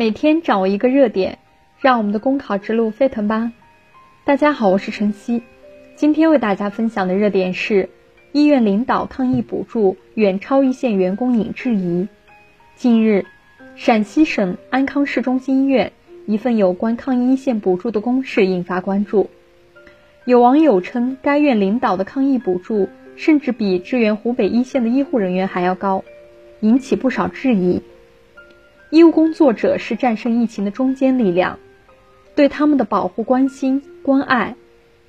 每天掌握一个热点，让我们的公考之路沸腾吧！大家好，我是晨曦，今天为大家分享的热点是：医院领导抗疫补助远超一线员工引质疑。近日，陕西省安康市中心医院一份有关抗疫一线补助的公示引发关注。有网友称，该院领导的抗疫补助甚至比支援湖北一线的医护人员还要高，引起不少质疑。医务工作者是战胜疫情的中坚力量，对他们的保护、关心、关爱，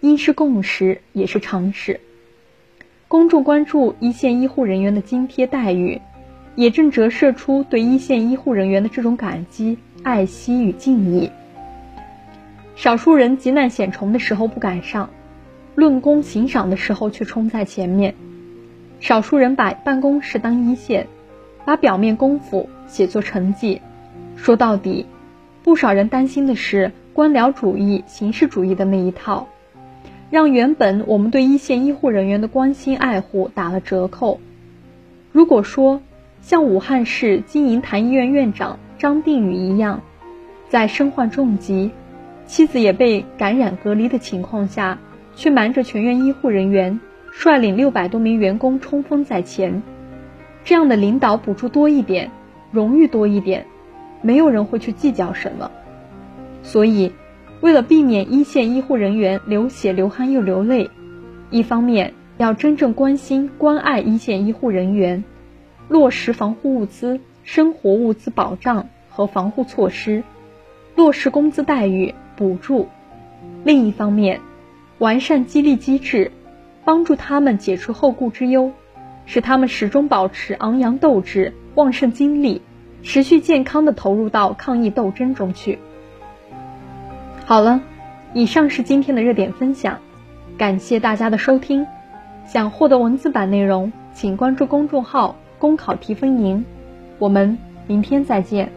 应是共识，也是常识。公众关注一线医护人员的津贴待遇，也正折射出对一线医护人员的这种感激、爱惜与敬意。少数人急难险重的时候不敢上，论功行赏的时候却冲在前面；少数人把办公室当一线。把表面功夫写作成绩，说到底，不少人担心的是官僚主义、形式主义的那一套，让原本我们对一线医护人员的关心爱护打了折扣。如果说像武汉市金银潭医院院长张定宇一样，在身患重疾、妻子也被感染隔离的情况下，却瞒着全院医护人员，率领六百多名员工冲锋在前。这样的领导补助多一点，荣誉多一点，没有人会去计较什么。所以，为了避免一线医护人员流血流汗又流泪，一方面要真正关心关爱一线医护人员，落实防护物资、生活物资保障和防护措施，落实工资待遇补助；另一方面，完善激励机制，帮助他们解除后顾之忧。使他们始终保持昂扬斗志、旺盛精力，持续健康的投入到抗疫斗争中去。好了，以上是今天的热点分享，感谢大家的收听。想获得文字版内容，请关注公众号“公考提分营”。我们明天再见。